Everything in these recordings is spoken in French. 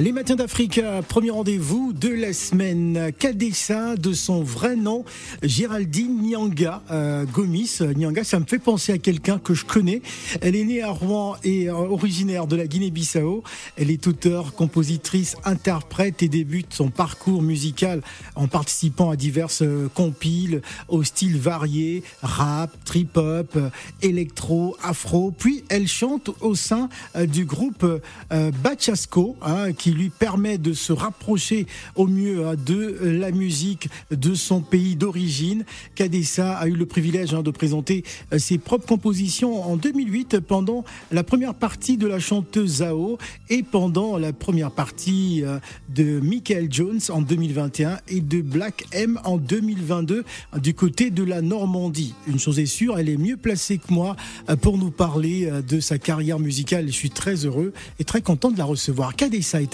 Les matins d'Africa, premier rendez-vous de la semaine. Kadessa, de son vrai nom, Géraldine Nyanga euh, Gomis. Nyanga, ça me fait penser à quelqu'un que je connais. Elle est née à Rouen et euh, originaire de la Guinée-Bissau. Elle est auteure, compositrice, interprète et débute son parcours musical en participant à diverses euh, compiles au style varié, rap, trip-hop, électro, afro. Puis elle chante au sein du groupe Bachasco, hein, lui permet de se rapprocher au mieux hein, de la musique de son pays d'origine. Kadessa a eu le privilège hein, de présenter euh, ses propres compositions en 2008 pendant la première partie de la chanteuse Zao et pendant la première partie euh, de Michael Jones en 2021 et de Black M en 2022 du côté de la Normandie. Une chose est sûre, elle est mieux placée que moi euh, pour nous parler de sa carrière musicale. Je suis très heureux et très content de la recevoir. Kadessa est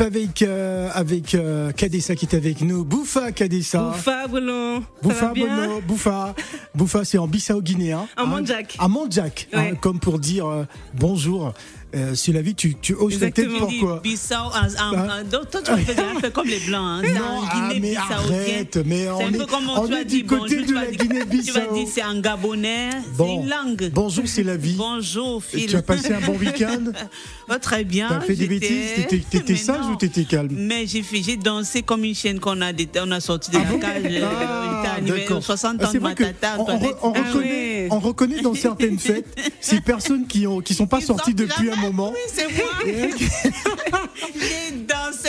avec euh, avec euh, Kadessa qui est avec nous. Bouffa Kadessa. Bouffa Bruno. Bouffa Bruno. Bouffa. Bouffa c'est en Bissau guinéen. En hein, Mondjak. En Mondjak. Hein, comme pour dire euh, bonjour. Euh, sur la vie, tu, tu oses peut-être pourquoi Bissau, en, en, toi, tu fais un peu comme les Blancs. Hein, non, ah, mais arrête, mais on est, on est du côté bonjour, de la Guinée-Bissau. Tu vas dire c'est en gabonais, bon. c'est une langue. Bonjour, c'est la vie. Bonjour, Phil. Et tu as passé un bon week-end oh, Très bien. Tu as fait des bêtises T'étais sage ou t'étais calme Mais j'ai dansé comme une chienne qu'on a, on a sorti de ah la bon cage. 60 ans de ma tata. On, on, on, reconnaît, on reconnaît dans certaines fêtes ces personnes qui ne qui sont pas sorties depuis un moment. Oui, c'est moi. J'ai dansé,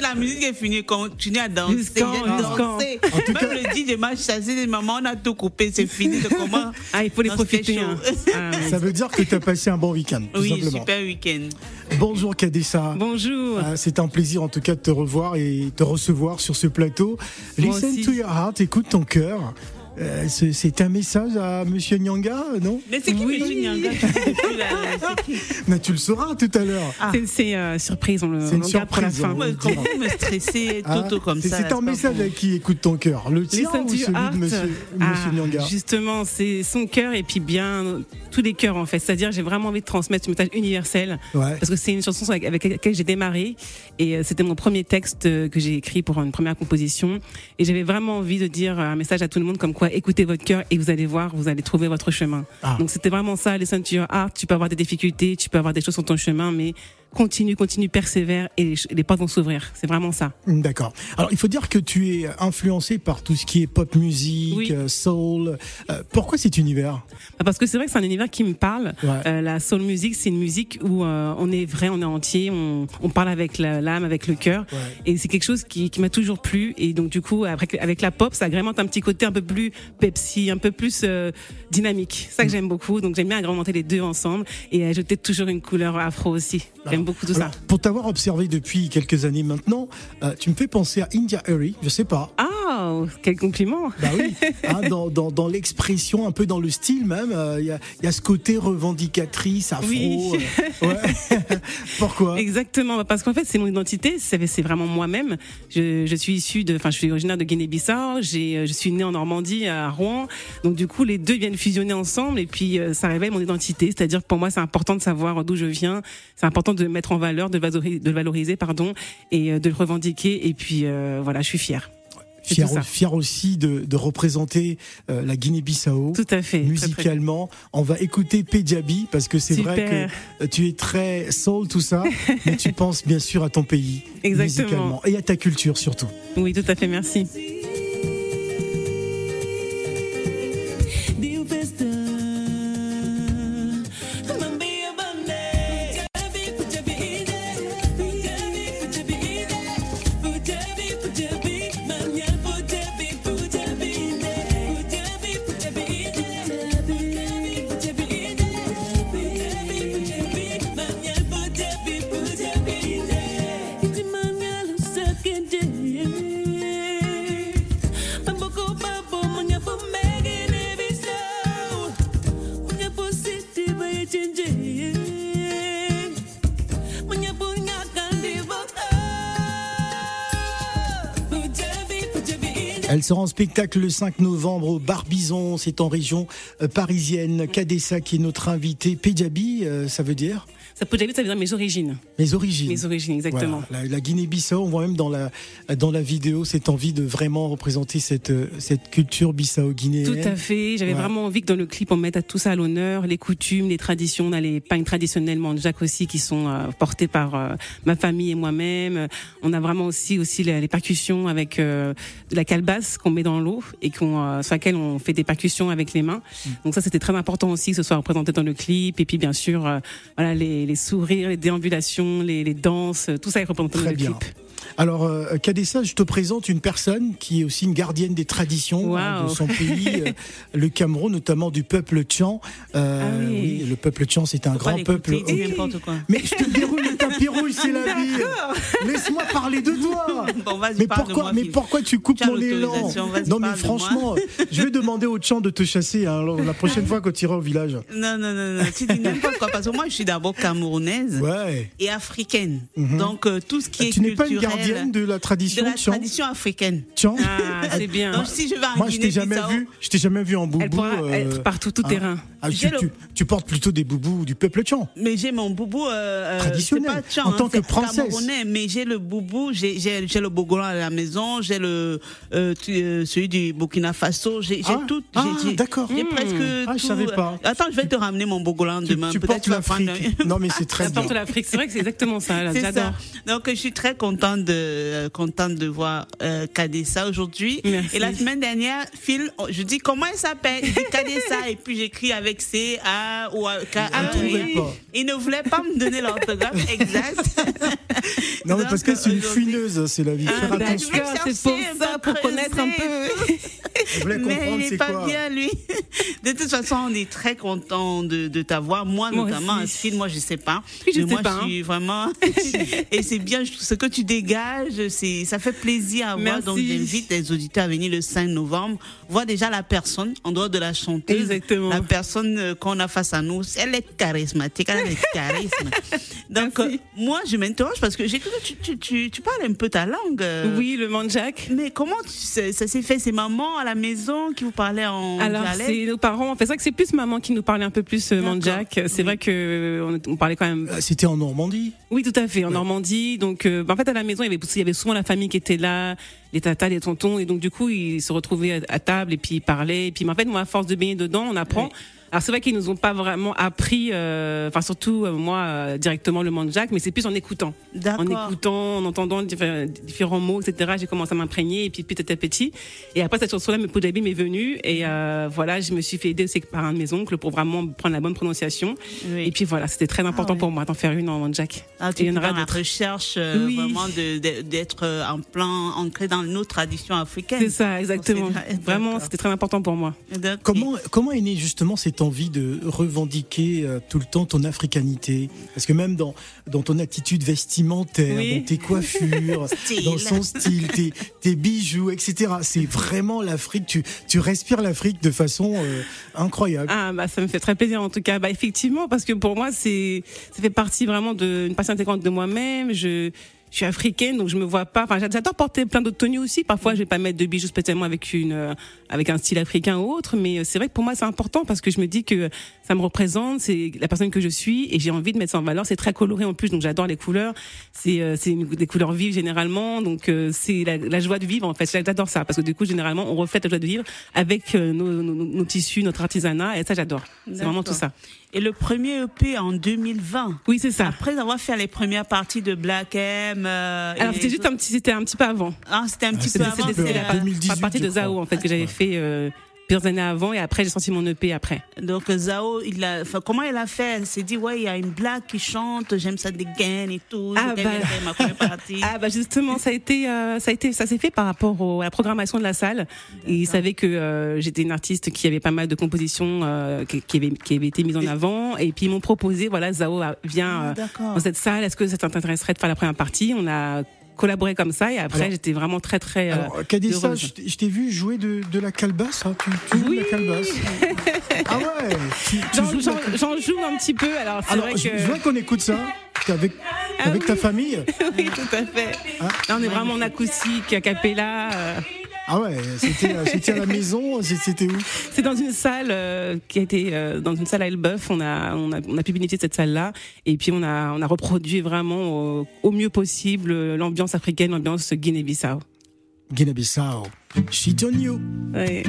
la musique est finie, continue à danser. J'ai dansé. Même cas... le dit de ma chassé, maman, on a tout coupé, c'est fini. De comment ah, il faut les profiter. Hein. Ah, Ça veut dire que tu as passé un bon week-end. Oui, simplement. super week-end. Bonjour Kadessa. Bonjour. Ah, c'est un plaisir en tout cas de te revoir et te recevoir sur ce plateau. Listen to your heart, écoute ton cœur. Euh, c'est un message à Monsieur Nyanga, non Mais c'est qui oui. Monsieur Nyanga Mais tu le sauras tout à l'heure. Ah. C'est euh, surprise, on le C'est une surprise. Comment me stresser ah, Toto comme ça C'est un message à qui écoute ton cœur Le tien ou celui de Monsieur, ah, Nyanga Justement, c'est son cœur et puis bien tous les cœurs en fait. C'est-à-dire, j'ai vraiment envie de transmettre ce message universel parce que c'est une chanson avec laquelle j'ai démarré et euh, c'était mon premier texte que j'ai écrit pour une première composition et j'avais vraiment envie de dire un message à tout le monde comme quoi écoutez votre cœur et vous allez voir, vous allez trouver votre chemin. Ah. Donc c'était vraiment ça, les your art. Tu peux avoir des difficultés, tu peux avoir des choses sur ton chemin, mais continue, continue, persévère et les, portes vont s'ouvrir. C'est vraiment ça. D'accord. Alors il faut dire que tu es influencé par tout ce qui est pop musique, euh, soul. Euh, pourquoi cet univers? Bah, Parce que c'est vrai que c'est un univers qui me parle. Euh, la soul music, c'est une musique où on est vrai, on est entier, on, on parle avec l'âme, avec le cœur. Et c'est quelque chose qui, qui m'a toujours plu. Et donc du coup, après, avec la pop, ça agrémente un petit côté un peu plus Pepsi, un peu plus dynamique. C'est ça que mm. j'aime beaucoup. Donc j'aime bien agrémenter les deux ensemble et ajouter toujours une couleur afro aussi beaucoup de ça. Pour t'avoir observé depuis quelques années maintenant, euh, tu me fais penser à India Harry, je sais pas. Ah, quel compliment Bah oui, hein, dans, dans, dans l'expression, un peu dans le style même, euh, il y, a, y, a, ce côté revendicatrice, afro. Oui. Euh, ouais. Pourquoi? Exactement, bah, parce qu'en fait c'est mon identité, c'est vraiment moi-même. Je, je, suis issu de, enfin je suis originaire de Guinée-Bissau, je suis né en Normandie, à Rouen, donc du coup les deux viennent fusionner ensemble et puis ça révèle mon identité, c'est-à-dire pour moi c'est important de savoir d'où je viens, c'est important de mettre en valeur, de valoriser, de valoriser pardon, et euh, de le revendiquer. Et puis euh, voilà, je suis fière. Fier, fier, aussi de, de représenter euh, la Guinée-Bissau. Tout à fait. Musicalement, on va écouter Pejabi parce que c'est vrai que tu es très soul tout ça, mais tu penses bien sûr à ton pays Exactement. musicalement et à ta culture surtout. Oui, tout à fait. Merci. Elle sera en spectacle le 5 novembre au Barbizon, c'est en région euh, parisienne. Kadessa qui est notre invité. Pejabi, euh, ça veut dire? Ça peut dire, ça veut dire mes origines. Mes origines. Mes origines, exactement. La, Guinée-Bissau, on voit même dans la, dans la vidéo cette envie de vraiment représenter cette, cette culture bissau-guinéenne. Tout à fait. J'avais vraiment envie que dans le clip, on mette tout ça à l'honneur, les coutumes, les traditions. On a les pagnes traditionnellement de Jacques aussi qui sont euh, portées par euh, ma famille et moi-même. On a vraiment aussi, aussi les, percussions avec euh, de la calebasse qu'on met dans l'eau et qu'on, sur laquelle on fait des percussions avec les mains. Mm. Donc ça, c'était très important aussi que ce soit représenté dans le clip. Et puis, bien sûr, voilà, les les sourires, les déambulations, les, les danses, tout ça est représenté dans le clip. Alors, euh, Kadessa, je te présente une personne qui est aussi une gardienne des traditions hein, de son pays, euh, le Cameroun, notamment du peuple Tchang. Euh, ah oui. le peuple Tchang, c'est un grand peuple. Mais je te déroule le tapis rouge, c'est la vie. Laisse-moi parler de toi. mais, pourquoi, mais pourquoi tu coupes mon élan Non, mais franchement, je vais demander au Tchang de te chasser hein, la prochaine fois que tu iras au village. Non, non, non, non. tu dis n'importe quoi. Parce que moi, je suis d'abord camerounaise et africaine. Mhm. Donc, tout ce qui est tu n'es pas une gardienne de la tradition De la tradition africaine. Tiens. Ah, c'est bien. Donc si je vais en Moi, je t'ai jamais vu. Je t'ai jamais vu en boubou. Elle pourra euh, être partout tout ah. terrain. Ah, tu, tu, portes plutôt des boubous du peuple tchang. Mais j'ai mon boubou euh, euh traditionnel. Pas en tant hein, que princesse. Mais j'ai le boubou, j'ai le bogolan à la maison, j'ai le euh, celui du Burkina Faso, j'ai ah. tout. Ah, d'accord. J'ai presque. Ah, je savais pas. Attends, je vais te ramener mon bogolan demain. Tu portes l'Afrique. Non, mais c'est très bien. Tu portes l'Afrique. C'est vrai que c'est exactement ça. J'adore. Donc je suis très contente de contente de voir euh, Kadessa aujourd'hui. Et la semaine dernière, Phil, je dis comment il s'appelle? Il dit Kadessa et puis j'écris avec C A ou K A. Il ne voulait pas me donner l'orthographe exact. non mais parce que c'est une fuineuse, c'est la vie. Ah, Faire attention. C'est pour ça, pour connaître un peu. Je voulais comprendre c'est quoi. pas bien lui. de toute façon, on est très content de, de t'avoir. Moi, notamment, un film, moi, je sais pas. je moi, sais pas, je suis vraiment. et c'est bien, ce que tu dégages, c'est, ça fait plaisir à voir. Donc, j'invite les auditeurs à venir le 5 novembre, voir déjà la personne, en dehors de la chanteuse. Exactement. La personne euh, qu'on a face à nous, elle est charismatique, elle a charisme. Donc, euh, moi, je m'interroge parce que j'ai cru que tu, tu, tu, tu, parles un peu ta langue. Euh. Oui, le manjac. Mais comment ça s'est fait? C'est maman à la maison qui vous parlait en Alors, c'est nos parents. En fait, c'est vrai que c'est plus maman qui nous parlait un peu plus manjac. C'est vrai que on, parlait quand même. C'était en Normandie Oui, tout à fait, en Normandie. Donc, en fait, à la maison, il y avait, il souvent la famille qui était là, les tatas, les tontons, et donc du coup, ils se retrouvaient à, table et puis ils parlaient. Et puis, en fait, moi, à force de baigner dedans, on apprend. Alors c'est vrai qu'ils nous ont pas vraiment appris, euh, enfin surtout euh, moi euh, directement le manjac, mais c'est plus en écoutant, en écoutant, en entendant différents mots, etc. J'ai commencé à m'imprégner et puis petit à petit. Et après cette chanson-là, Punjabi m'est venue et voilà, je me suis fait aider aussi par un de mes oncles pour vraiment prendre la bonne prononciation. Et puis voilà, c'était très important ah pour moi d'en faire une en manjac. Ah, tu et dans la recherche vraiment d'être en plein ancré dans nos traditions africaines. C'est ça, exactement. Vraiment, c'était très important pour moi. Comment comment est né justement cette envie de revendiquer euh, tout le temps ton africanité Parce que même dans, dans ton attitude vestimentaire, dans tes coiffures, dans son style, tes, tes bijoux, etc. C'est vraiment l'Afrique. Tu, tu respires l'Afrique de façon euh, incroyable. Ah bah ça me fait très plaisir en tout cas. Bah effectivement parce que pour moi c'est ça fait partie vraiment d'une partie intégrante de moi-même. Je je suis africaine, donc je me vois pas. Enfin, j'adore porter plein d'autres tenues aussi. Parfois, je vais pas mettre de bijoux spécialement avec une, euh, avec un style africain ou autre, mais euh, c'est vrai que pour moi, c'est important parce que je me dis que ça me représente, c'est la personne que je suis, et j'ai envie de mettre ça en valeur. C'est très coloré en plus, donc j'adore les couleurs. C'est, euh, c'est des couleurs vives généralement, donc c'est la, la, joie de vivre en fait. J'adore ça parce que du coup, généralement, on reflète la joie de vivre avec nos, nos, nos tissus, notre artisanat, et ça, j'adore. C'est vraiment tout ça. Et le premier EP en 2020. Oui, c'est ça. Après avoir fait les premières parties de Black M. Euh, Alors c'était juste un petit, c'était un petit peu avant. Ah, c'était un petit peu avant. C'était la, partie de Zao en fait que j'avais fait. Euh, plusieurs années avant et après j'ai senti mon EP après. Donc Zao, il a, enfin, comment elle a fait? Elle s'est dit ouais, il y a une blague qui chante, j'aime ça dégaine et tout. Ah bah, partie. ah bah justement, ça a été, euh, ça a été, ça s'est fait par rapport à la programmation de la salle. Et il savait que euh, j'étais une artiste qui avait pas mal de compositions euh, qui, qui, avait, qui avait été mises en avant. Et puis ils m'ont proposé, voilà, Zao vient ah, dans cette salle. Est-ce que ça t'intéresserait de faire la première partie? On a collaborer comme ça. Et après, j'étais vraiment très, très. Euh, alors, Kadessa, je t'ai vu jouer de, de la calebasse. Hein. Tu, tu joues de la calebasse. ah ouais J'en joue un petit peu. Alors, alors vrai je, que... je vois qu'on écoute ça avec, ah avec ta famille. oui, tout à fait. Hein Là, on est vraiment en acoustique, a cappella. Euh. Ah ouais, euh, c'était à la maison, c'était où? C'est dans une salle euh, qui a été euh, dans une salle à Elbeuf. On a, on a on a pu bénéficier de cette salle-là et puis on a on a reproduit vraiment au, mieux possible l'ambiance africaine, l'ambiance Guinée-Bissau. Guinée-Bissau. Shit on you. Ouais.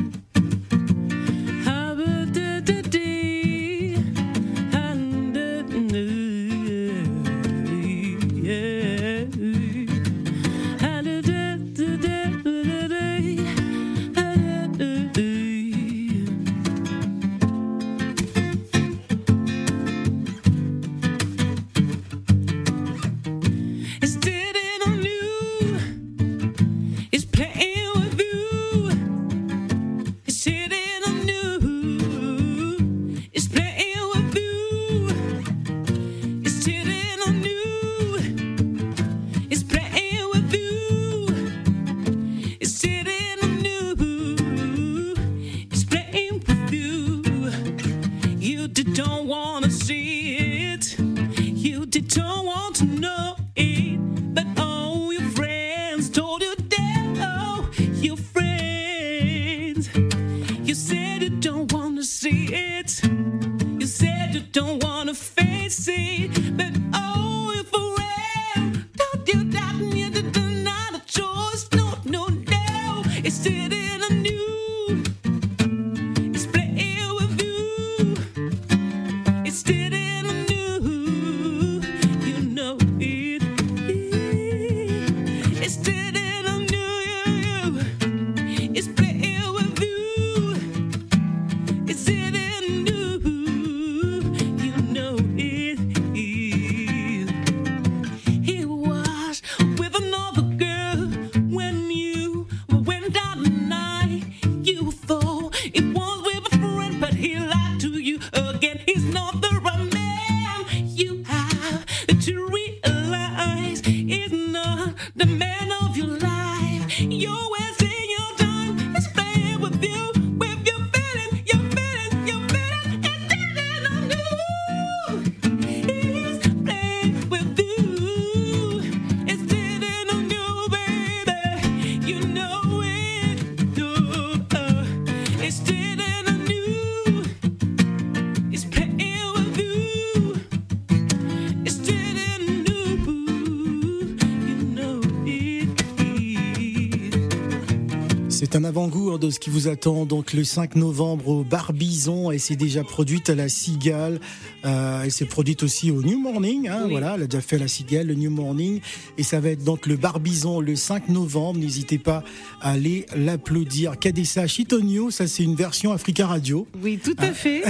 Hein, de ce qui vous attend donc le 5 novembre au Barbizon et c'est déjà produite à la Cigale. Euh, elle s'est produite aussi au New Morning. Hein, Voilà, elle a déjà fait la Cigale, le New Morning et ça va être donc le Barbizon le 5 novembre. N'hésitez pas à aller l'applaudir. Kadessa Chitonio, ça c'est une version Africa Radio. Oui, tout à fait.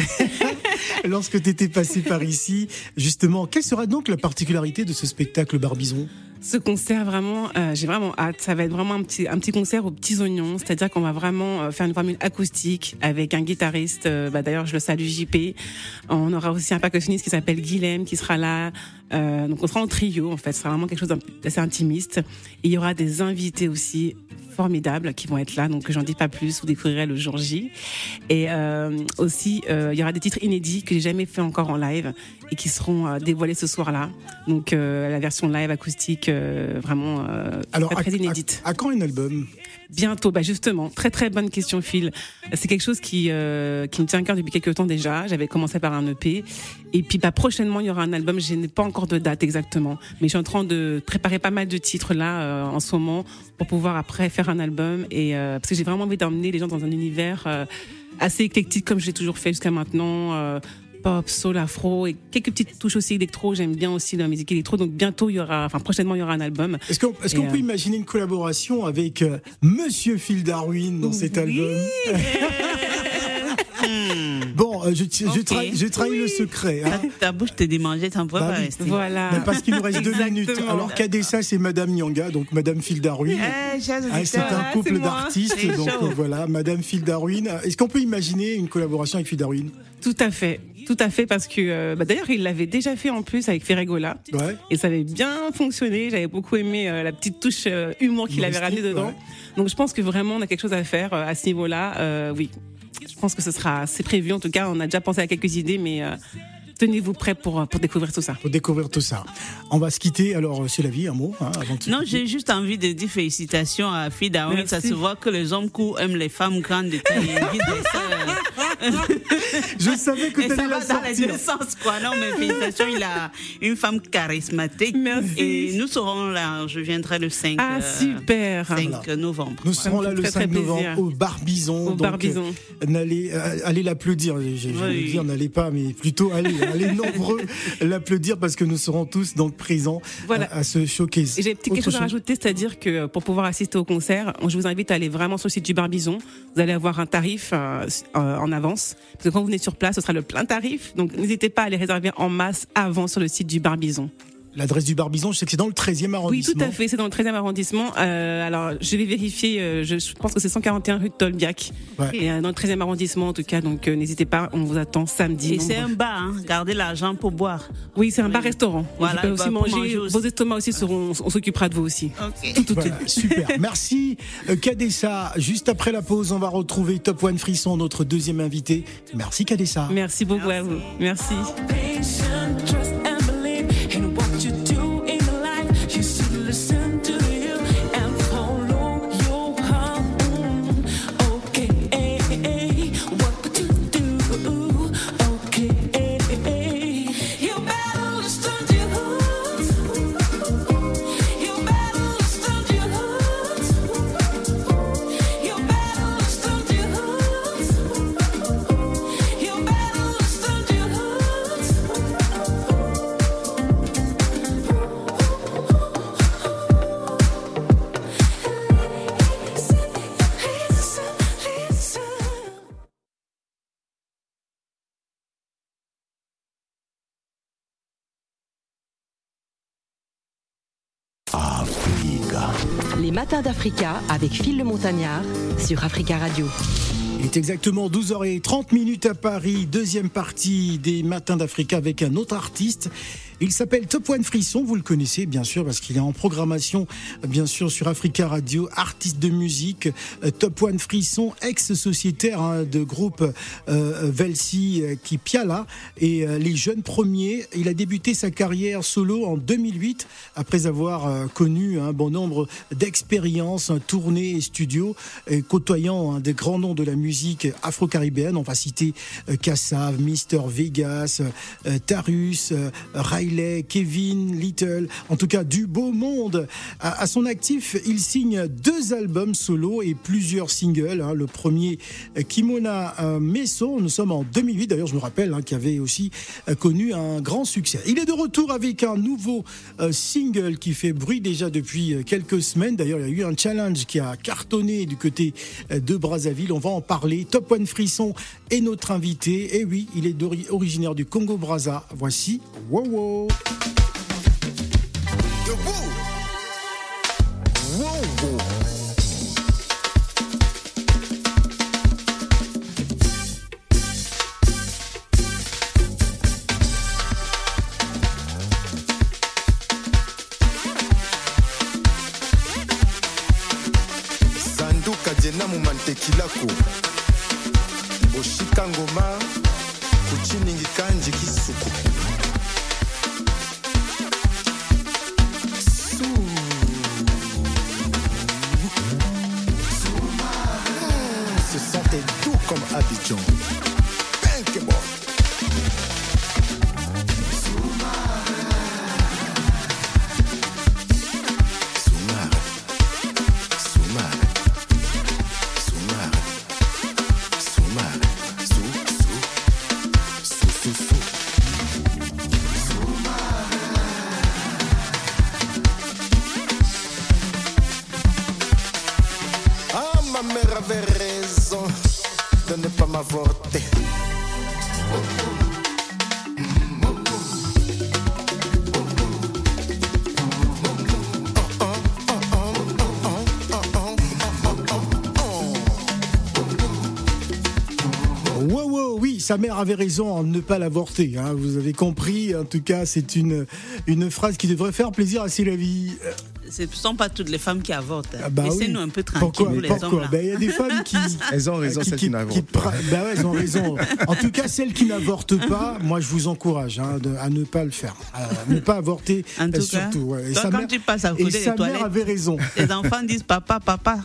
Lorsque tu étais passé par ici, justement, quelle sera donc la particularité de ce spectacle Barbizon? Ce concert, vraiment, euh, j'ai vraiment hâte. Ça va être vraiment un petit, un petit concert aux petits oignons. C'est-à-dire qu'on va vraiment euh, faire une formule acoustique avec un guitariste. Euh, bah, D'ailleurs, je le salue JP. On aura aussi un percussionniste qui s'appelle Guilhem qui sera là. Euh, donc on sera en trio en fait. Ce sera vraiment quelque chose d'assez intimiste. Et il y aura des invités aussi formidables qui vont être là. Donc j'en dis pas plus. Vous découvrirez le jour J. Et euh, aussi, il y aura des titres inédits que j'ai jamais fait encore en live et qui seront dévoilés ce soir-là. Donc la version live acoustique euh, vraiment euh, Alors, très, inédite. À, quand un album? Bientôt, bah justement, très très bonne question Phil. C'est quelque chose qui euh, qui me tient à cœur depuis quelques temps déjà. J'avais commencé par un EP et puis bah prochainement il y aura un album. Je n'ai pas encore de date exactement, mais je suis en train de préparer pas mal de titres là en ce moment pour pouvoir après faire un album et parce que j'ai vraiment envie d'emmener les gens dans un univers assez éclectique comme je l'ai toujours fait jusqu'à maintenant pop, soul, afro et quelques petites touches aussi électro. J'aime bien aussi la musique électro. Donc bientôt il y aura, enfin prochainement il y aura un album. Est-ce qu'on est peut euh, imaginer une collaboration avec euh, Monsieur Phil Darwin dans cet album? Bon, euh, je, je, trahi, je trahis le secret. Hein. Ta, bouche te démangeait, t'en pourrais bah pas rester. Voilà. parce qu'il nous reste deux minutes. Alors, Kadessa, c'est Madame Nyanga, donc Madame Phil Darwin. Eh, ah, c'est un couple d'artistes. Donc voilà, Madame Phil Darwin. Est-ce qu'on peut imaginer une collaboration avec Phil Darwin? Tout à fait. Tout à fait, parce que euh, bah, d'ailleurs, il l'avait déjà fait en plus avec Ferregola. Ouais. Et ça avait bien fonctionné. J'avais beaucoup aimé euh, la petite touche humour qu'il avait ramené dedans. Donc je pense que vraiment, on a quelque chose à faire à ce niveau-là. oui, je pense que ce sera, c'est prévu. En tout cas, on a déjà pensé à quelques idées, mais euh, tenez-vous prêts pour, pour découvrir tout ça. Pour découvrir tout ça. On va se quitter. Alors, c'est la vie, un mot hein, avant Non, j'ai juste envie de dire félicitations à Fida. Ça se voit que les hommes courts aiment les femmes grandes de taille. Je savais que tu allais la sortir. dans les deux sens, quoi. Non, mais félicitations, il a une femme charismatique. Merci. Et nous serons là, je viendrai le 5, ah, super. 5 novembre. Nous serons là le 5 novembre au Barbizon. Au donc, Barbizon. allez, euh, allez l'applaudir. Je, vais dire, n'allez pas, mais plutôt allez, allez nombreux l'applaudir parce que nous serons tous donc présents voilà. à, ce showcase. J'ai quelque chose à rajouter, c'est-à-dire que pour pouvoir assister au concert, je vous invite à aller vraiment sur le site du Barbizon. Vous allez avoir un tarif euh, en avance parce que quand vous venez sur place, ce sera le plein tarif. Donc n'hésitez pas à les réserver en masse avant sur le site du Barbizon. L'adresse du Barbizon, je sais que c'est dans le 13e arrondissement. Oui, tout à fait, c'est dans le 13e arrondissement. Euh, alors, je vais vérifier, euh, je, pense que c'est 141 rue de Tolbiac. Et euh, dans le 13e arrondissement, en tout cas, donc euh, n'hésitez pas, on vous attend samedi. Et c'est un bar, hein, gardez l'argent pour boire. Oui, c'est un bar-restaurant. Voilà, vous pouvez aussi manger, vos estomacs aussi seront, on s'occupera de vous aussi. Tout, tout, voilà, super, merci Kadessa. Juste après la pause, on va retrouver Top One Frisson, notre deuxième invité. Merci Kadessa. Merci beaucoup merci. à vous. Merci. Les matins d'Africa avec Phil le Montagnard sur Africa Radio. Il est exactement 12h30 minutes à Paris, deuxième partie des matins d'Africa avec un autre artiste. Il s'appelle Top One Frisson, vous le connaissez bien sûr parce qu'il est en programmation bien sûr sur Africa Radio, artiste de musique. Euh, Top One Frisson, ex-sociétaire hein, de groupe euh, Velsi euh, qui Piala et euh, les jeunes premiers. Il a débuté sa carrière solo en 2008 après avoir euh, connu un bon nombre d'expériences, tournées et studios, côtoyant hein, des grands noms de la musique afro-caribéenne. On va citer Kassav, Mister Vegas, Tarus, Riley Riley, Kevin, Little, en tout cas du beau monde. À, son actif, il signe deux albums solo et plusieurs singles. Hein. Le premier, Kimona Meso, nous sommes en 2008, d'ailleurs je me rappelle, hein, qui avait aussi connu un grand succès. Il est de retour avec un nouveau single qui fait bruit déjà depuis quelques semaines. D'ailleurs, il y a eu un challenge qui a cartonné du côté de Brazzaville. On va en parler. Top One Frisson est notre invité. Et oui, il est originaire du Congo Brazza. Voici Wow Wow. The sa mère avait raison en ne pas l'avorter. Hein, vous avez compris. En tout cas, c'est une, une phrase qui devrait faire plaisir à Sylvie. Euh, Ce ne sont pas toutes les femmes qui avortent. Ah bah Laissez-nous oui. un peu tranquilles, Pourquoi, les pourquoi hommes. Ben, Il y a des femmes qui. Elles ont raison, celles qui n'avortent pas. Ben ouais, elles ont raison. En tout cas, celles qui n'avortent pas, moi, je vous encourage hein, de- à ne pas le faire. À ne pas avorter, En tout euh, cas, surtout. ouais. Et toi, sa quand mère- tu passes à et côté sa des toilettes, mère avait raison. les enfants disent papa, papa.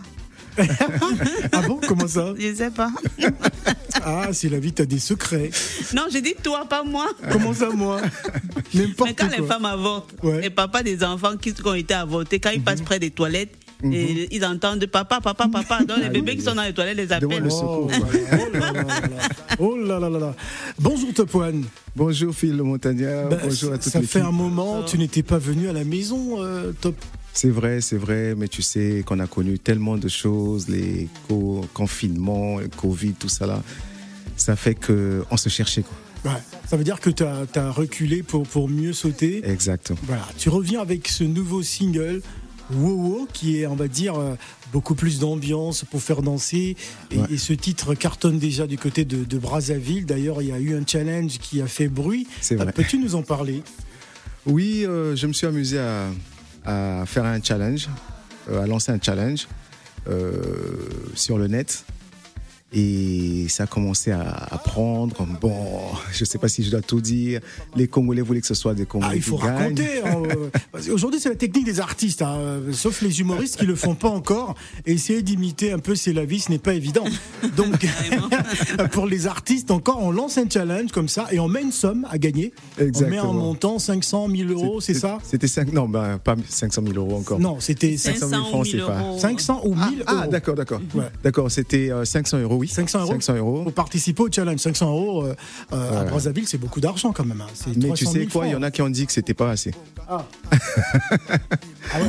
Ah bon Comment ça? Je ne sais pas. Ah, c'est la vie, t'as des secrets. Non, j'ai dit toi, pas moi. Comment ça, moi N'importe Mais quand quoi. les femmes avortent, Ouais. les papas des enfants qui ont été avortés, quand ils passent près des toilettes, et ils entendent papa, papa, papa. Donc les bébés qui sont dans les toilettes les appellent. le Oh, secours. là là là là là. Oh là là là là. Bonjour Top One. Bonjour Phil le montagnard, Ben, bonjour à toute ça fait un moment, tu n'étais pas venu à la maison, euh, Top. C'est vrai, c'est vrai, mais tu sais qu'on a connu tellement de choses, les co- confinements, le Covid, tout ça là. Ça fait qu'on se cherchait. Quoi. Ouais. Ça veut dire que tu as, reculé pour, pour mieux sauter. Exactement. Voilà, tu reviens avec ce nouveau single, Wow, qui est, on va dire, euh, beaucoup plus d'ambiance pour faire danser. Et, Ouais. et ce titre cartonne déjà du côté de, de Brazzaville. D'ailleurs, il y a eu un challenge qui a fait bruit. C'est vrai. Euh, Peux-tu nous en parler? Oui, euh, je me suis amusé à, à faire un challenge, euh, à lancer un challenge euh, sur le net. Et ça a commencé à, à prendre. Comme, bon, je ne sais pas si je dois tout dire. Les Congolais voulaient que ce soit des Congolais Ah, il faut qui raconter. hein, euh, parce qu'Aujourd'hui, c'est la technique des artistes, hein, euh, sauf les humoristes qui le font pas encore. Et essayer d'imiter un peu C'est la vie, ce n'est pas évident. Donc, pour les artistes, encore, on lance un challenge comme ça et on met une somme à gagner. On met un Exactement. montant, 500 000 euros, c'est ça C'était 5, non, ben, pas 500 000 euros encore. Non, c'était 500 500 000 francs, 000 c'est pas. euros. 500 ou 1000 Ah, euros. ah, d'accord, d'accord. Ouais. D'accord, c'était euh, 500 euros, oui. 500 euros 500 euros. Pour participer au challenge, 500 euros euh, euh, à Voilà. Brazzaville, c'est beaucoup d'argent quand même. hein. Mais 300 tu 000 sais quoi, il y en francs. a qui ont dit que c'était pas assez. Ah.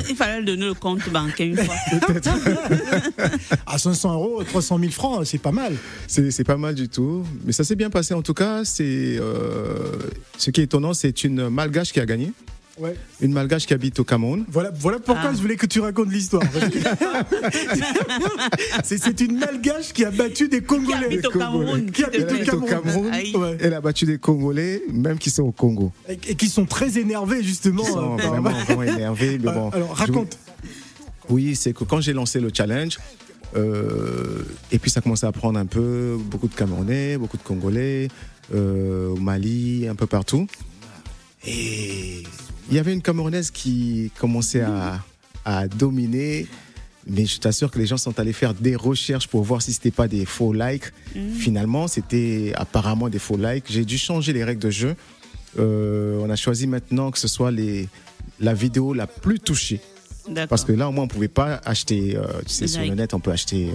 Il fallait donner le compte bancaire une fois. À 500 euros, 300 000 francs, c'est pas mal. C'est c'est pas mal du tout. Mais ça s'est bien passé en tout cas. C'est euh, Ce qui est étonnant, c'est une malgache qui a gagné. Ouais. Une malgache qui habite au Cameroun. Voilà, voilà pourquoi Ah. je voulais que tu racontes l'histoire. c'est une malgache qui a battu des Qui Congolais. habite au Cameroun. Qui habite au plaît. au Cameroun. Ouais. Elle a battu des Congolais, même qui sont au Congo. Et, et qui sont très énervés justement. Ils sont euh, par- vraiment, vraiment énervés. Mais bon, Alors je raconte. Oui, c'est que quand j'ai lancé le challenge, euh, et puis ça commençait à prendre un peu, beaucoup de Camerounais, beaucoup de Congolais, euh, au Mali, un peu partout. Et il y avait une Camerounaise qui commençait à, à dominer. Mais je t'assure que les gens sont allés faire des recherches pour voir si c'était pas des faux likes. Finalement, c'était apparemment des faux likes. J'ai dû changer les règles de jeu. on a choisi maintenant que ce soit les, la vidéo la plus touchée. Parce que là, au moins, on ne pouvait pas acheter, tu sais, sur le net, on peut acheter.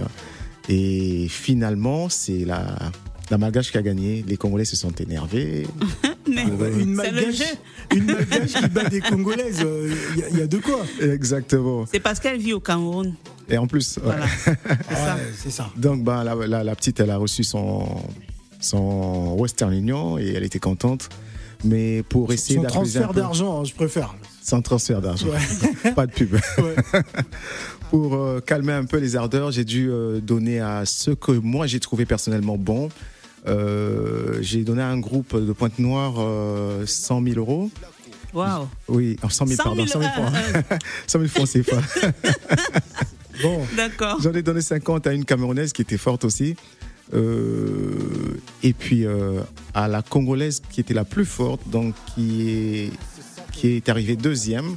et finalement, c'est la, la Malgache qui a gagné. Les Congolais se sont énervés. une Malgache, une Malgache qui bat des Congolaises, il euh, y, a de quoi. Exactement. C'est parce qu'elle vit au Cameroun. Et en plus, voilà. c'est ça. Donc, bah, la, la, petite, elle a reçu son, son Western Union et elle était contente. Mais pour essayer Sans transfert d'argent, hein, je préfère. Sans transfert d'argent. Pas de pub. pour euh, calmer un peu les ardeurs, j'ai dû euh, donner à ceux que moi j'ai trouvé personnellement bons. Euh, j'ai donné à un groupe de Pointe-Noire 100 000 euros. Waouh! Oui, 100 000, pardon, 100 000 francs. 100 000 francs, c'est pas. bon. D'accord. J'en ai donné 50 à une Camerounaise qui était forte aussi. et puis à la Congolaise qui était la plus forte, donc qui est, qui est arrivée deuxième.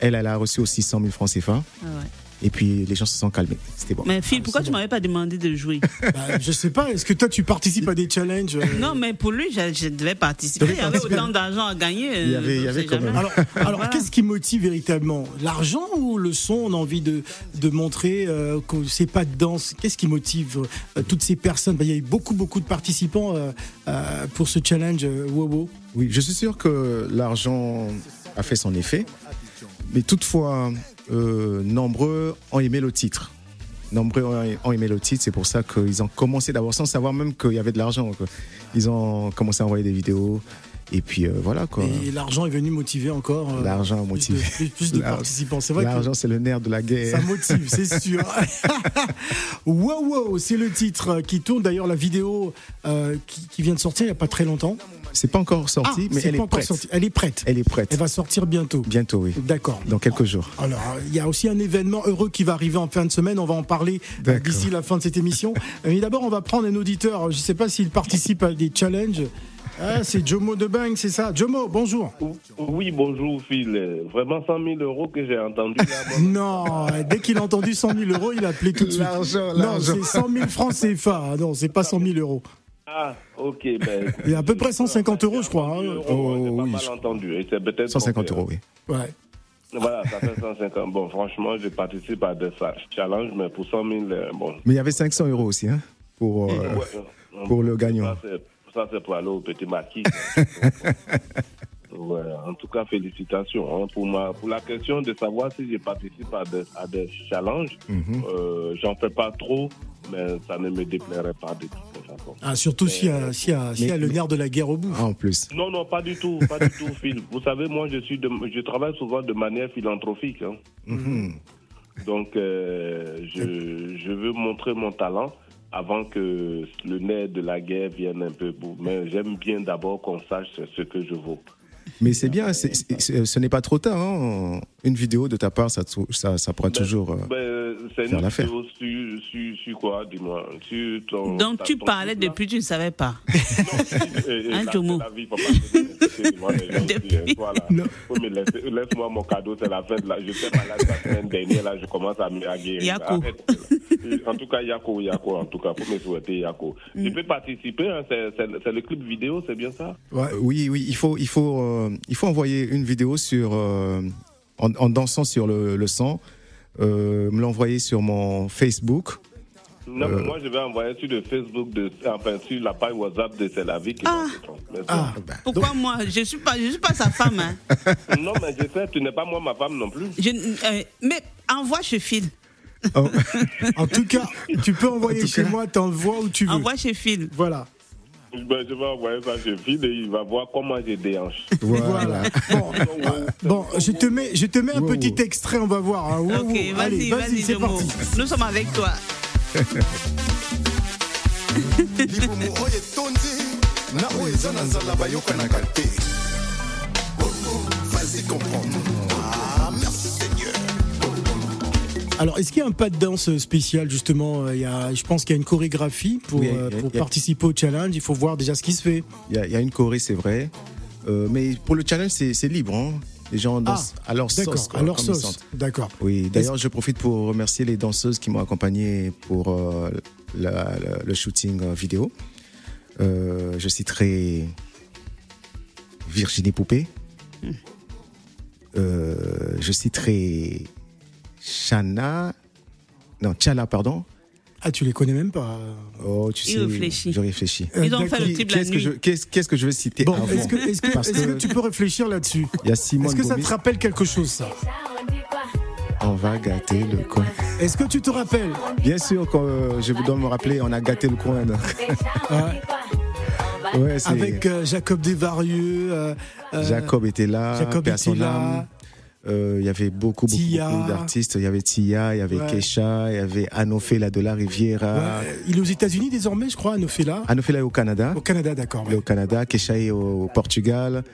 Elle, elle a reçu aussi 100 000 francs CFA. Ah ouais. Et puis les gens se sont calmés. C'était bon. Mais Phil, pourquoi tu m'avais pas demandé de jouer? Bah, Je sais pas. Est-ce que toi tu participes à des challenges euh? Non, mais pour lui, je, devais participer. Il y avait autant d'argent à gagner. Il y avait, il y avait quand même. Alors, alors qu'est-ce qui motive véritablement? L'argent ou le son? On a envie de, de montrer euh, que c'est pas de danse. Qu'est-ce qui motive euh, toutes ces personnes? Bah, Il y a eu beaucoup, beaucoup de participants euh, pour ce challenge Wowo. Oui, je suis sûr que l'argent a fait son effet. Mais toutefois, euh, nombreux ont aimé le titre. Nombreux ont aimé le titre, c'est pour ça qu'ils ont commencé d'abord sans savoir même qu'il y avait de l'argent. Ils ont commencé à envoyer des vidéos. Et puis euh, voilà quoi. Et l'argent est venu motiver encore. Euh, l'argent a motivé. Plus de, participants. C'est vrai. L'argent, c'est le nerf de la guerre. Ça motive, c'est sûr. wow, wow, c'est le titre qui tourne. D'ailleurs, la vidéo qui, qui, vient de sortir il n'y a pas très longtemps. C'est pas encore sorti, ah, mais elle est, prête. elle est prête. Elle est prête. Elle va sortir bientôt. Bientôt, oui. D'accord. Dans quelques jours. Alors, il y a aussi un événement heureux qui va arriver en fin de semaine. On va en parler euh, d'ici la fin de cette émission. Mais d'abord, on va prendre un auditeur. Je ne sais pas s'il participe à des challenges. Ah, c'est Jomo de Bang, c'est ça. Jomo, bonjour. Oui, bonjour, Phil. Vraiment 100 000 euros que j'ai entendu. non, dès qu'il a entendu 100 000 euros, il a appelé tout de suite. L'argent, Non, c'est 100 000 francs CFA. Non, c'est pas 100 000 euros. Ah, ok. Ben, Il y a à peu près 150 euros, je crois. Hein. Oh, pas mal entendu. Et c'est peut-être 150 euros, oui. Ouais. Voilà, ça fait 150. Bon, franchement, je participe à des challenges, mais pour 100 000, euh, bon. Mais il y avait 500 euros aussi, hein, pour, euh, pour le gagnant. Ça, c'est pour aller au petit en tout cas, félicitations. Hein, pour, ma, pour la question de savoir si je participe à des, à des challenges, mhm. euh, j'en fais pas trop, mais ça ne me déplairait pas de toute façon. Ah, surtout s'il y, a, si y, a le nerf de la guerre au bout. Ah, en plus. Non, non, pas du tout, pas du tout, Phil. Vous savez, moi, je, suis je travaille souvent de manière philanthropique. Hein. Mhm. Donc, euh, je, je veux montrer mon talent avant que le nerf de la guerre vienne un peu bout. Mais j'aime bien d'abord qu'on sache ce que je vaux. Mais c'est bien, ce n'est pas trop tard. Hein. Une vidéo de ta part, ça, ça, ça pourra ben, toujours euh, ben, C'est une vidéo sur, sur, quoi, dis-moi? Donc tu parlais depuis, tu ne savais pas. Un mot. Laisse-moi mon cadeau, c'est la fête. Là. J'étais malade la semaine dernière, là, je commence à me guérir. Yako. En tout cas, Yako, Yako, en tout cas, pour me souhaiter Yako. Mm. Tu peux participer, hein, c'est le clip vidéo, c'est bien ça? Ouais, Oui, oui, il faut, il faut, euh, il faut envoyer une vidéo sur, euh, en, dansant sur le, le sang, euh, me l'envoyer sur mon Facebook. Non, mais moi je vais envoyer sur le Facebook, de, enfin sur la page WhatsApp de C'est la vie qui ah. ah. Ben. Pourquoi moi? Je ne suis, pas, je suis pas sa femme. Hein. non, mais je sais, tu n'es pas moi ma femme non plus. Je, mais envoie chez Phil. Oh. en tout cas, tu peux envoyer chez moi, t'envoies où tu veux. Envoie chez Phil. Voilà. Ben, je vais envoyer ça chez Phil et il va voir comment j'ai des hanches. Voilà. Bon, je te mets, je te mets un petit extrait, on va voir. Hein. Ok, vas-y, vas-y, c'est parti. Nous sommes avec toi. Vas-y. Alors, est-ce qu'il y a un pas de danse spécial justement il y a, Je pense qu'il y a une chorégraphie pour, euh, pour participer au challenge. Il faut voir déjà ce qui se fait. Il y a, une choré, c'est vrai. Euh, mais pour le challenge, c'est libre. Hein. Les gens dansent ah, à leur sauce. à leur sauce. D'accord. Oui. D'ailleurs, je profite pour remercier les danseuses qui m'ont accompagné pour euh, le shooting vidéo. je citerai Virginie Poupée. Je citerai Chana, non, Tchala, pardon. Ah, tu les connais même pas Oh, tu sais, je réfléchis. Ils ont fait le type la nuit. Qu'est-ce que je veux citer Bon, est-ce que, est que, que, tu peux réfléchir là-dessus Il y a Simone Est-ce que ça te rappelle quelque chose, ça on va gâter le coin. Est-ce que tu te rappelles Bien sûr, quand euh, je vous dois me rappeler, on a gâté le coin. ouais. Avec euh, Jacob Desvarieux. Euh, Jacob était là. Jacob était là. Il y avait beaucoup, beaucoup, d'artistes. Il y avait Tia, il y avait Kesha, il y avait Anofela de la Riviera. Il est aux États-Unis désormais, je crois, Anofela. Anofela est au Canada. Au Canada, d'accord. Il est au Canada. Kesha est au Portugal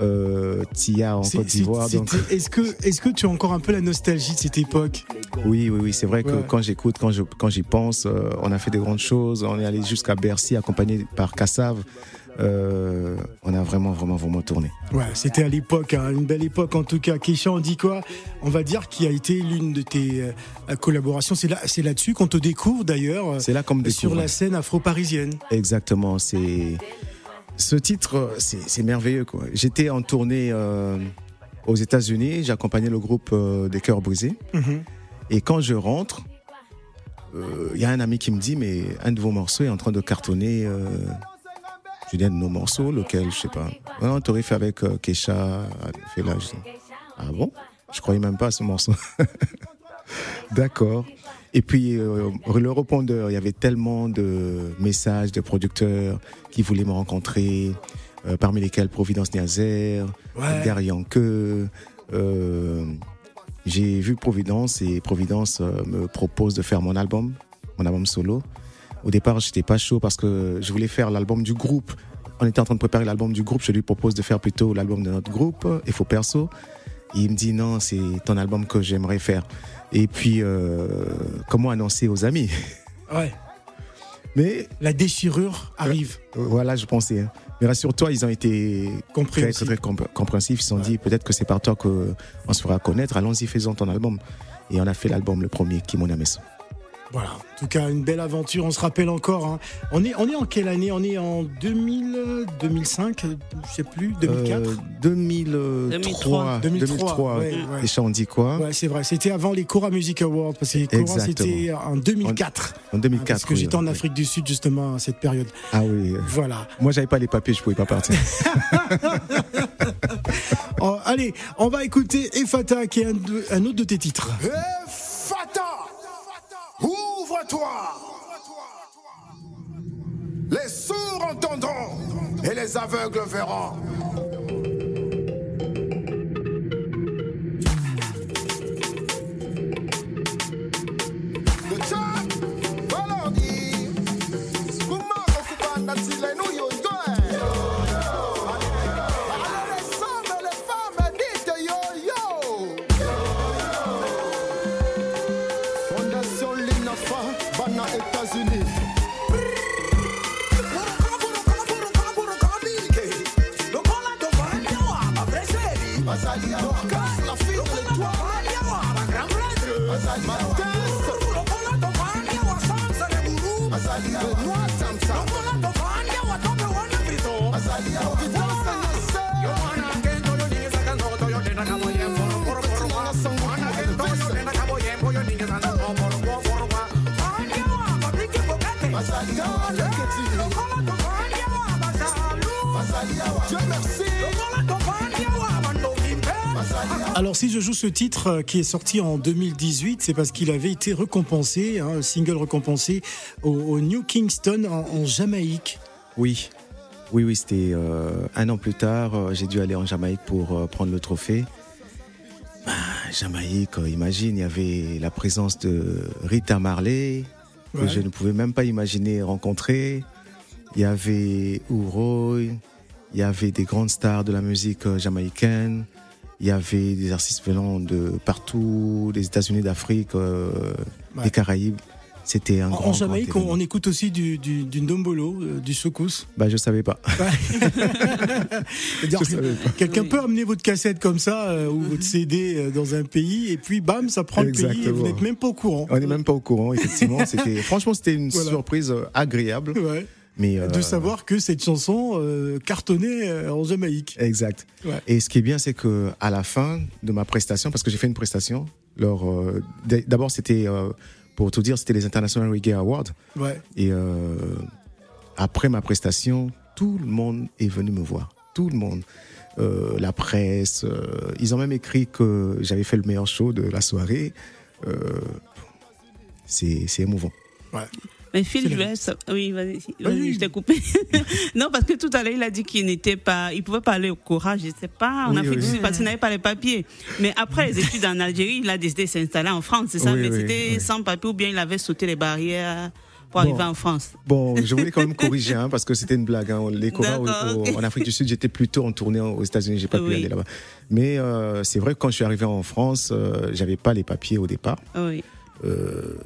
euh, Tia en Côte d'Ivoire. Est-ce que, est que tu as encore un peu la nostalgie de cette époque? Oui, oui, oui. C'est vrai que quand j'écoute, quand, je, quand j'y pense, euh, on a fait de grandes choses. On est allé jusqu'à Bercy, accompagné par Kassav. Euh, on a vraiment, vraiment, vraiment tourné. Ouais, c'était à l'époque, hein, une belle époque en tout cas. Keisha, on dit quoi? On va dire qui a été l'une de tes euh, collaborations. C'est là, c'est là-dessus qu'on te découvre d'ailleurs. C'est là comme sur la scène afro-parisienne. Exactement. C'est ce titre, c'est merveilleux. J'étais en tournée euh, aux États-Unis, j'accompagnais le groupe euh, des Cœurs Brisés. Mhm. Et quand je rentre, il euh, y a un ami qui me dit Mais un de vos morceaux est en train de cartonner. Je un de nos morceaux, lequel, je sais pas. Non, t'aurais fait avec Kesha, fait là. ah bon? Je croyais même pas à ce morceau. D'accord. Et puis, euh, le répondeur, il y avait tellement de messages de producteurs qui voulaient me rencontrer, euh, parmi lesquels Providence Niazer, Edgar euh, j'ai vu Providence et Providence me propose de faire mon album, mon album solo. Au départ, j'étais pas chaud parce que je voulais faire l'album du groupe. On était en train de préparer l'album du groupe. Je lui propose de faire plutôt l'album de notre groupe, Il faut perso. il me dit non, c'est ton album que j'aimerais faire. Et puis, euh, comment annoncer aux amis? Ouais. Mais la déchirure arrive. Euh, voilà, je pensais. Hein. Mais rassure-toi, ils ont été très, très, compréhensifs. Ils se sont dit peut-être que c'est par toi qu'on se fera connaître. Allons-y, faisons ton album. Et on a fait l'album, le premier, m'en a voilà, en tout cas une belle aventure. On se rappelle encore. Hein. On est on est en quelle année? On est en 2000, 2005, je sais plus, 2004, 2003, 2003. Et ça on dit quoi? Ouais, c'est vrai. C'était avant les Cora Music Awards parce que les Cora c'était en 2004. En, 2004. Parce que j'étais en Afrique du Sud justement à cette période. Ah oui. Voilà. Moi j'avais pas les papiers, je pouvais pas partir. Oh, allez, on va écouter Efata qui est un, un autre de tes titres. Les sourds entendront et les aveugles verront. Alors si je joue ce titre euh, qui est sorti en 2018, c'est parce qu'il avait été récompensé, un hein, single récompensé au, New Kingston en, Jamaïque. Oui, oui, oui, c'était euh, un an plus tard. Euh, j'ai dû aller en Jamaïque pour prendre le trophée. Bah, Jamaïque, imagine, il y avait la présence de Rita Marley, que je ne pouvais même pas imaginer rencontrer. Il y avait Uroy, il y avait des grandes stars de la musique jamaïcaine. Il y avait des artistes venant de partout, des États-Unis, d'Afrique, euh, des Caraïbes. C'était un en, grand. En Jamaïque, on, écoute aussi du, du, du ndombolo, euh, du secousse. Bah, je savais pas. Quelqu'un peut amener votre cassette comme ça euh, ou votre CD dans un pays et puis bam, ça prend le pays et vous n'êtes même pas au courant. On n'est même pas au courant, effectivement. franchement, c'était une surprise agréable. Mais de savoir que cette chanson cartonnait en Jamaïque. Exact. Et ce qui est bien, c'est que à la fin de ma prestation, parce que j'ai fait une prestation, d'abord c'était pour tout dire, c'était les International Reggae Awards. Ouais. Et après ma prestation, tout le monde est venu me voir. Tout le monde. Euh, la presse. Euh, ils ont même écrit que j'avais fait le meilleur show de la soirée. Euh, c'est émouvant. Ouais. Mais Phil, je vais... Oui, vas-y, je t'ai coupé. non, parce que tout à l'heure, il a dit qu'il n'était pas, il pouvait parler au courage, je sais pas, en Afrique du Sud, parce qu'il n'avait pas les papiers. Mais après les études en Algérie, il a décidé de s'installer en France, c'est ça? Mais c'était sans papier ou bien il avait sauté les barrières pour arriver en France? Bon, je voulais quand même corriger, hein, parce que c'était une blague. Hein. Les Cora en Afrique du Sud, j'étais plutôt en tournée aux États-Unis, j'ai pas pu aller là-bas. Mais euh, c'est vrai que quand je suis arrivé en France, euh, j'avais pas les papiers au départ. Oui. Euh,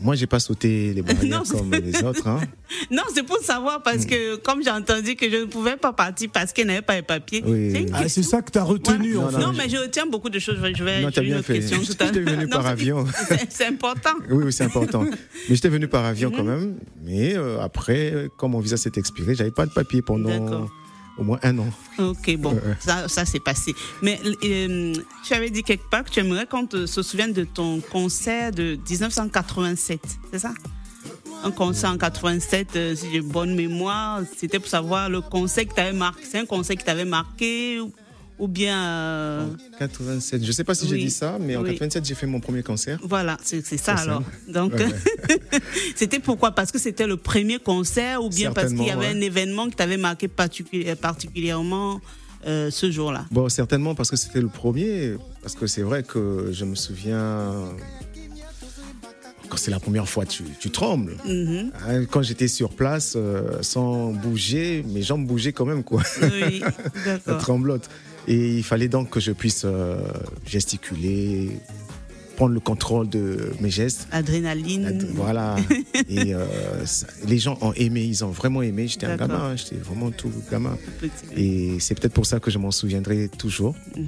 moi, j'ai pas sauté les barrières comme les autres. Hein. Non, c'est pour savoir parce que comme j'ai entendu que je ne pouvais pas partir parce qu'elle n'avait pas les papiers. Oui. Ah, c'est ça que tu as retenu. en fait. non, mais je retiens beaucoup de choses. Je vais. Non, as bien fait. Question tout à J'étais venu par avion. C'est important. Oui, oui, c'est important. mais j'étais venu par avion quand mhm. même. Mais euh, après, comme mon visa s'est expiré, j'avais pas de papier pendant au moins un an. Ok, bon, ça, ça c'est passé. Mais euh, tu avais dit quelque part que tu aimerais qu'on se souvienne de ton concert de 1987, c'est ça? Un concert en 87, euh, si j'ai bonne mémoire, c'était pour savoir le concert qui t'avait marqué. C'est un concert qui t'avait marqué ou bien. Euh... 87, je sais pas si j'ai dit ça, mais en 87, j'ai fait mon premier concert. Voilà, c'est ça alors. Donc, c'était pourquoi? Parce que c'était le premier concert ou bien parce qu'il y avait un événement qui t'avait marqué particulièrement euh, ce jour-là? Bon, certainement parce que c'était le premier, parce que c'est vrai que je me souviens quand c'est la première fois, tu, tu trembles. Mm-hmm. Hein, quand j'étais sur place, euh, sans bouger, mes jambes bougeaient quand même, quoi. Oui, Ça tremblote. Et il fallait donc que je puisse euh, gesticuler, prendre le contrôle de mes gestes. Adrénaline. voilà. et euh, les gens ont aimé, ils ont vraiment aimé. J'étais un gamin, j'étais vraiment tout gamin. Et c'est peut-être pour ça que je m'en souviendrai toujours. Mm.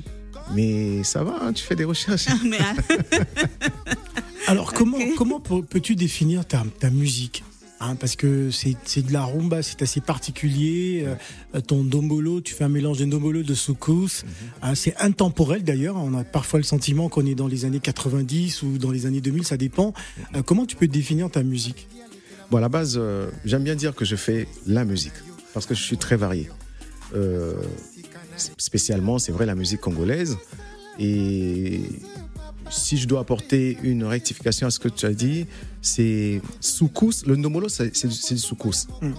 Mais ça va, hein, tu fais des recherches. Alors, comment, comment peux-tu définir ta, ta musique? Hein, parce que c'est de la rumba, c'est assez particulier. Euh, ton dombolo, tu fais un mélange de dombolo, de soukous. Mhm. Hein, c'est intemporel d'ailleurs. On a parfois le sentiment qu'on est dans les années 90 ou dans les années 2000, ça dépend. Euh, comment tu peux définir ta musique? Bon, à la base, euh, j'aime bien dire que je fais la musique parce que je suis très varié. spécialement, c'est vrai, la musique congolaise. Et si je dois apporter une rectification à ce que tu as dit, c'est soukous. Le ndomolo, c'est du soukous. Mm.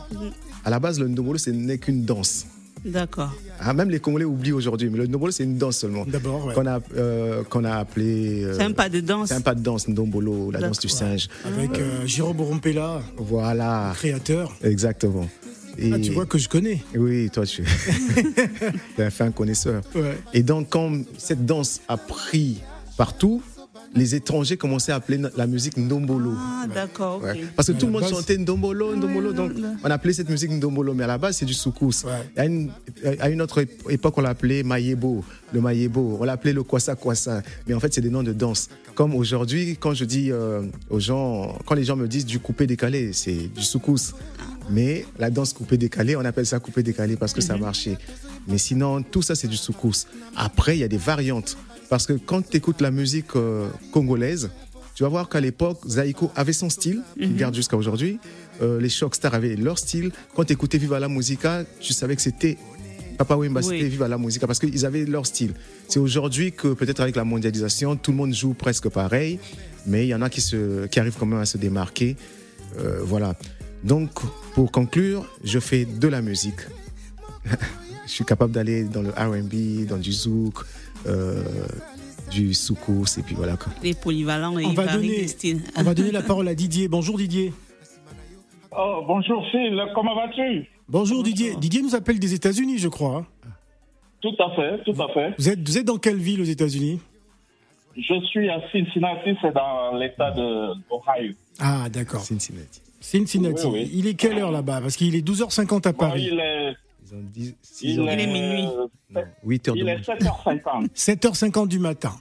À la base, le ndomolo, ce n'est qu'une danse. D'accord. Ah, même les Congolais oublient aujourd'hui, mais le ndombolo, c'est une danse seulement. D'abord, Qu'on a, euh, qu'on a appelé. Euh, c'est un pas de danse. C'est un pas de danse, ndombolo, la danse du singe. Avec euh, Jérôme Borompela. Voilà. Créateur. Exactement. Et... Ah, tu vois que je connais. Oui, toi, tu es un fin connaisseur. Ouais. Et donc, quand cette danse a pris partout, les étrangers commençaient à appeler la musique Ndombolo. Ah, d'accord. Parce que tout le monde chantait Ndombolo, Ndombolo. Donc, on appelait cette musique Ndombolo. Mais à la base, c'est du soukous. À, une, à une autre époque, on l'appelait Mayebo, le Mayebo. On l'appelait le Kwasa Kwasa. Mais en fait, c'est des noms de danse. Comme aujourd'hui, quand je dis euh, aux gens, quand les gens me disent du coupé décalé, c'est du soukous. Mais la danse coupé décalé, on appelle ça coupé décalé parce que ça mhm. marchait. Mais sinon, tout ça, c'est du soukous. Après, il y a des variantes. Parce que quand tu écoutes la musique euh, congolaise, tu vas voir qu'à l'époque, Zaiko avait son style, qu'il mhm. garde jusqu'à aujourd'hui. Euh, les Shockstars avaient leur style. Quand tu écoutais Viva la Musica, tu savais que c'était Papa Wemba, c'était Viva la Musica, parce qu'ils avaient leur style. C'est aujourd'hui que peut-être avec la mondialisation, tout le monde joue presque pareil, mais il y en a qui, se, qui arrivent quand même à se démarquer. Euh, voilà. Donc, pour conclure, je fais de la musique. je suis capable d'aller dans le R&B, dans du zouk, du soukous, et puis voilà. Quoi. Les polyvalents et on va, donner, on va donner la parole à Didier. Bonjour Didier. Oh, bonjour Phil, comment vas-tu? Bonjour Didier. Didier nous appelle des États-Unis, je crois. Hein. Tout à fait, tout à fait. Vous êtes, vous êtes dans quelle ville aux États-Unis? Je suis à Cincinnati, c'est dans l'État de Ohio. Ah, d'accord. Cincinnati. Cincinnati. Il est quelle heure là-bas? Parce qu'il est 12h50 à Paris. il est il, est minuit. 8 heures il est 7h50. 7h50 du matin.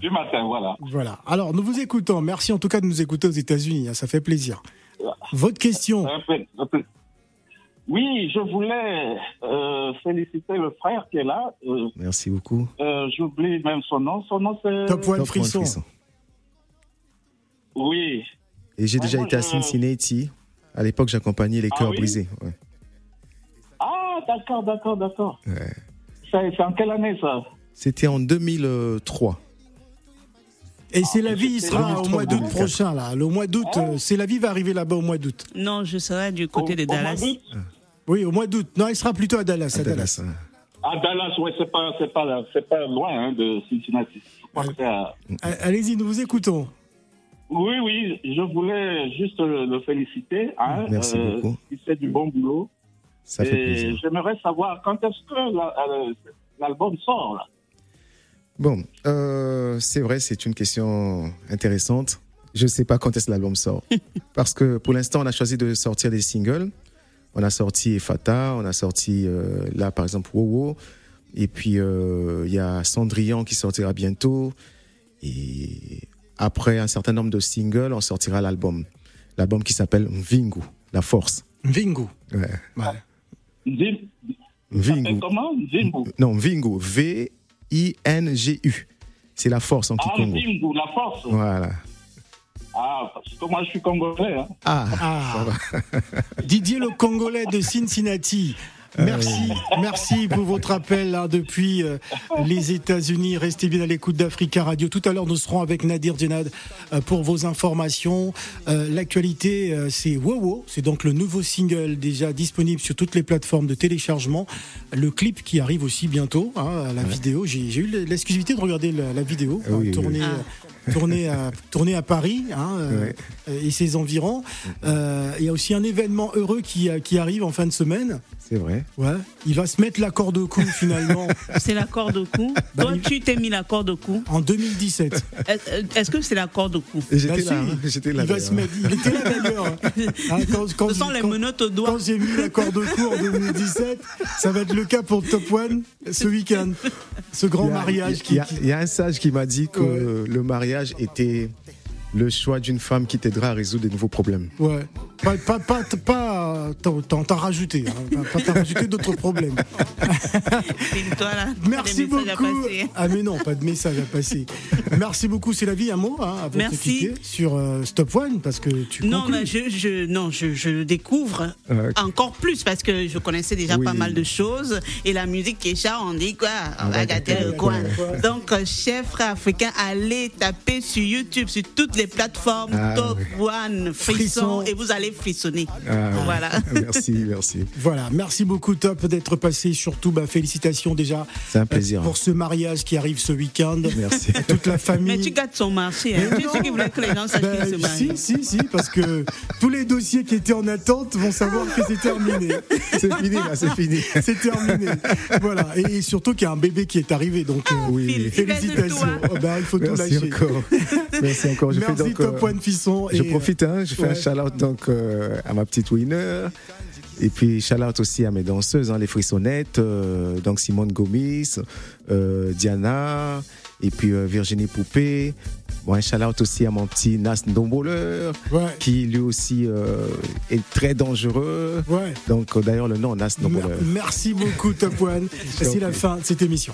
Du matin, voilà. Voilà. Alors, nous vous écoutons. Merci en tout cas de nous écouter aux États-Unis. Hein, ça fait plaisir. Votre question. Oui, je voulais euh, féliciter le frère qui est là. Euh, Merci beaucoup. Euh, j'oublie même son nom. Son nom, c'est. Top One Frisson. Oui. Et j'ai déjà été à Cincinnati. À l'époque, j'accompagnais les ah cœurs brisés. Ah, d'accord, d'accord, d'accord. C'est en quelle année ça C'était en 2003. Et c'est la vie, il sera au mois d'août prochain, là. Le mois d'août, euh, c'est la vie va arriver là-bas au mois d'août. Non, je serai du côté de Dallas. Oui, au mois d'août. Non, il sera plutôt à Dallas. À, Dallas. À Dallas, oui, c'est pas, pas, pas loin hein, de Cincinnati. Allez-y, nous vous écoutons. Oui, oui, je voulais juste le féliciter. Hein, Merci euh, beaucoup. Il fait du bon boulot. Ça fait plaisir. J'aimerais savoir quand est-ce que euh, l'album sort là? Bon, euh, c'est vrai, c'est une question intéressante. Je ne sais pas quand est-ce que l'album sort. Parce que pour l'instant, on a choisi de sortir des singles. On a sorti Fata, on a sorti euh, là, par exemple, Wowo. Et puis, euh, il y a Cendrillon qui sortira bientôt. Et après un certain nombre de singles, on sortira l'album. L'album qui s'appelle Vingu, La Force. Vingu. Ouais. ouais. Vingu. Comment? Vingu. Non, Vingu. V I-N-G-U. C'est la force en Kikongo. Ah, la force. Voilà. Ah, parce que moi je suis congolais. Hein. Ah, ah. Didier le Congolais de Cincinnati. Merci, merci pour votre appel hein, depuis euh, les États-Unis. Restez bien à l'écoute d'Africa Radio. Tout à l'heure, nous serons avec Nadir Djenad euh, pour vos informations. Euh, l'actualité, c'est Wowo. C'est donc le nouveau single déjà disponible sur toutes les plateformes de téléchargement. Le clip qui arrive aussi bientôt, hein, la vidéo. J'ai eu l'exclusivité de regarder la, vidéo hein, tournée tourné à, tourné à Paris hein, euh, et ses environs. Euh, il y a aussi un événement heureux qui, qui arrive en fin de semaine. C'est vrai. Ouais. Il va se mettre la corde au cou finalement. C'est la corde au cou. Bah, Toi, tu t'es mis la corde au cou. En 2017. Est-ce que c'est la corde au cou? J'étais bah, là. Hein. J'étais là. Il va se mettre. Il était là d'ailleurs. Hein, quand, Ce sont les menottes au doigt. Quand j'ai mis la corde au cou en 2017, ça va être le cas pour Top One ce week-end. Ce grand mariage. Il y, y, a un sage qui m'a dit que le mariage était le choix d'une femme qui t'aidera à résoudre de nouveaux problèmes. Ouais. Pas, pas, pas, pas t'en rajouté, hein. pas t'as rajouté d'autres problèmes. Merci beaucoup. Ah mais non, pas de message à passer. Merci beaucoup, c'est la vie, un mot hein, avant Merci. De sur euh, Stop One parce que tu non, mais je, je, non, je, je découvre ah, encore plus parce que je connaissais déjà pas mal de choses et la musique qui est on dit quoi, on, va gâter le coin. Donc, euh, chef africain, allez taper sur YouTube, sur toutes les plateformes ah, Top One, Frisson, et vous allez frissonner. Ah, voilà. Merci, merci. Voilà, merci beaucoup Top d'être passé. Surtout, bah, félicitations déjà. C'est un plaisir. Euh, pour ce mariage qui arrive ce week-end. Merci. Toute la famille. Mais tu gâtes son marché. Hein. Tu sais qu'il voulait que les gens sachent ben, qu'il se marie. Si, si, si, parce que tous les dossiers qui étaient en attente vont savoir que c'est terminé. C'est fini, là, c'est fini. C'est terminé. Voilà. Et surtout qu'il y a un bébé qui est arrivé. Donc, euh, oui. félicitations. Oh, ben, il faut merci tout lâcher. Encore. Merci encore. Je merci fais donc, Top One Fisson. Je profite, hein, je fais un shout-out donc, euh, à ma petite winner. Et puis, shout-out aussi à mes danseuses, hein, les frissonnettes, euh, donc Simone Gomis, euh, Diana, et puis Virginie Poupée. Bon, un shout-out aussi à mon petit Nas Ndomboleur, qui lui aussi est très dangereux. Donc, d'ailleurs, le nom Nas Ndomboleur. Merci beaucoup, Top One. C'est la fin de cette émission.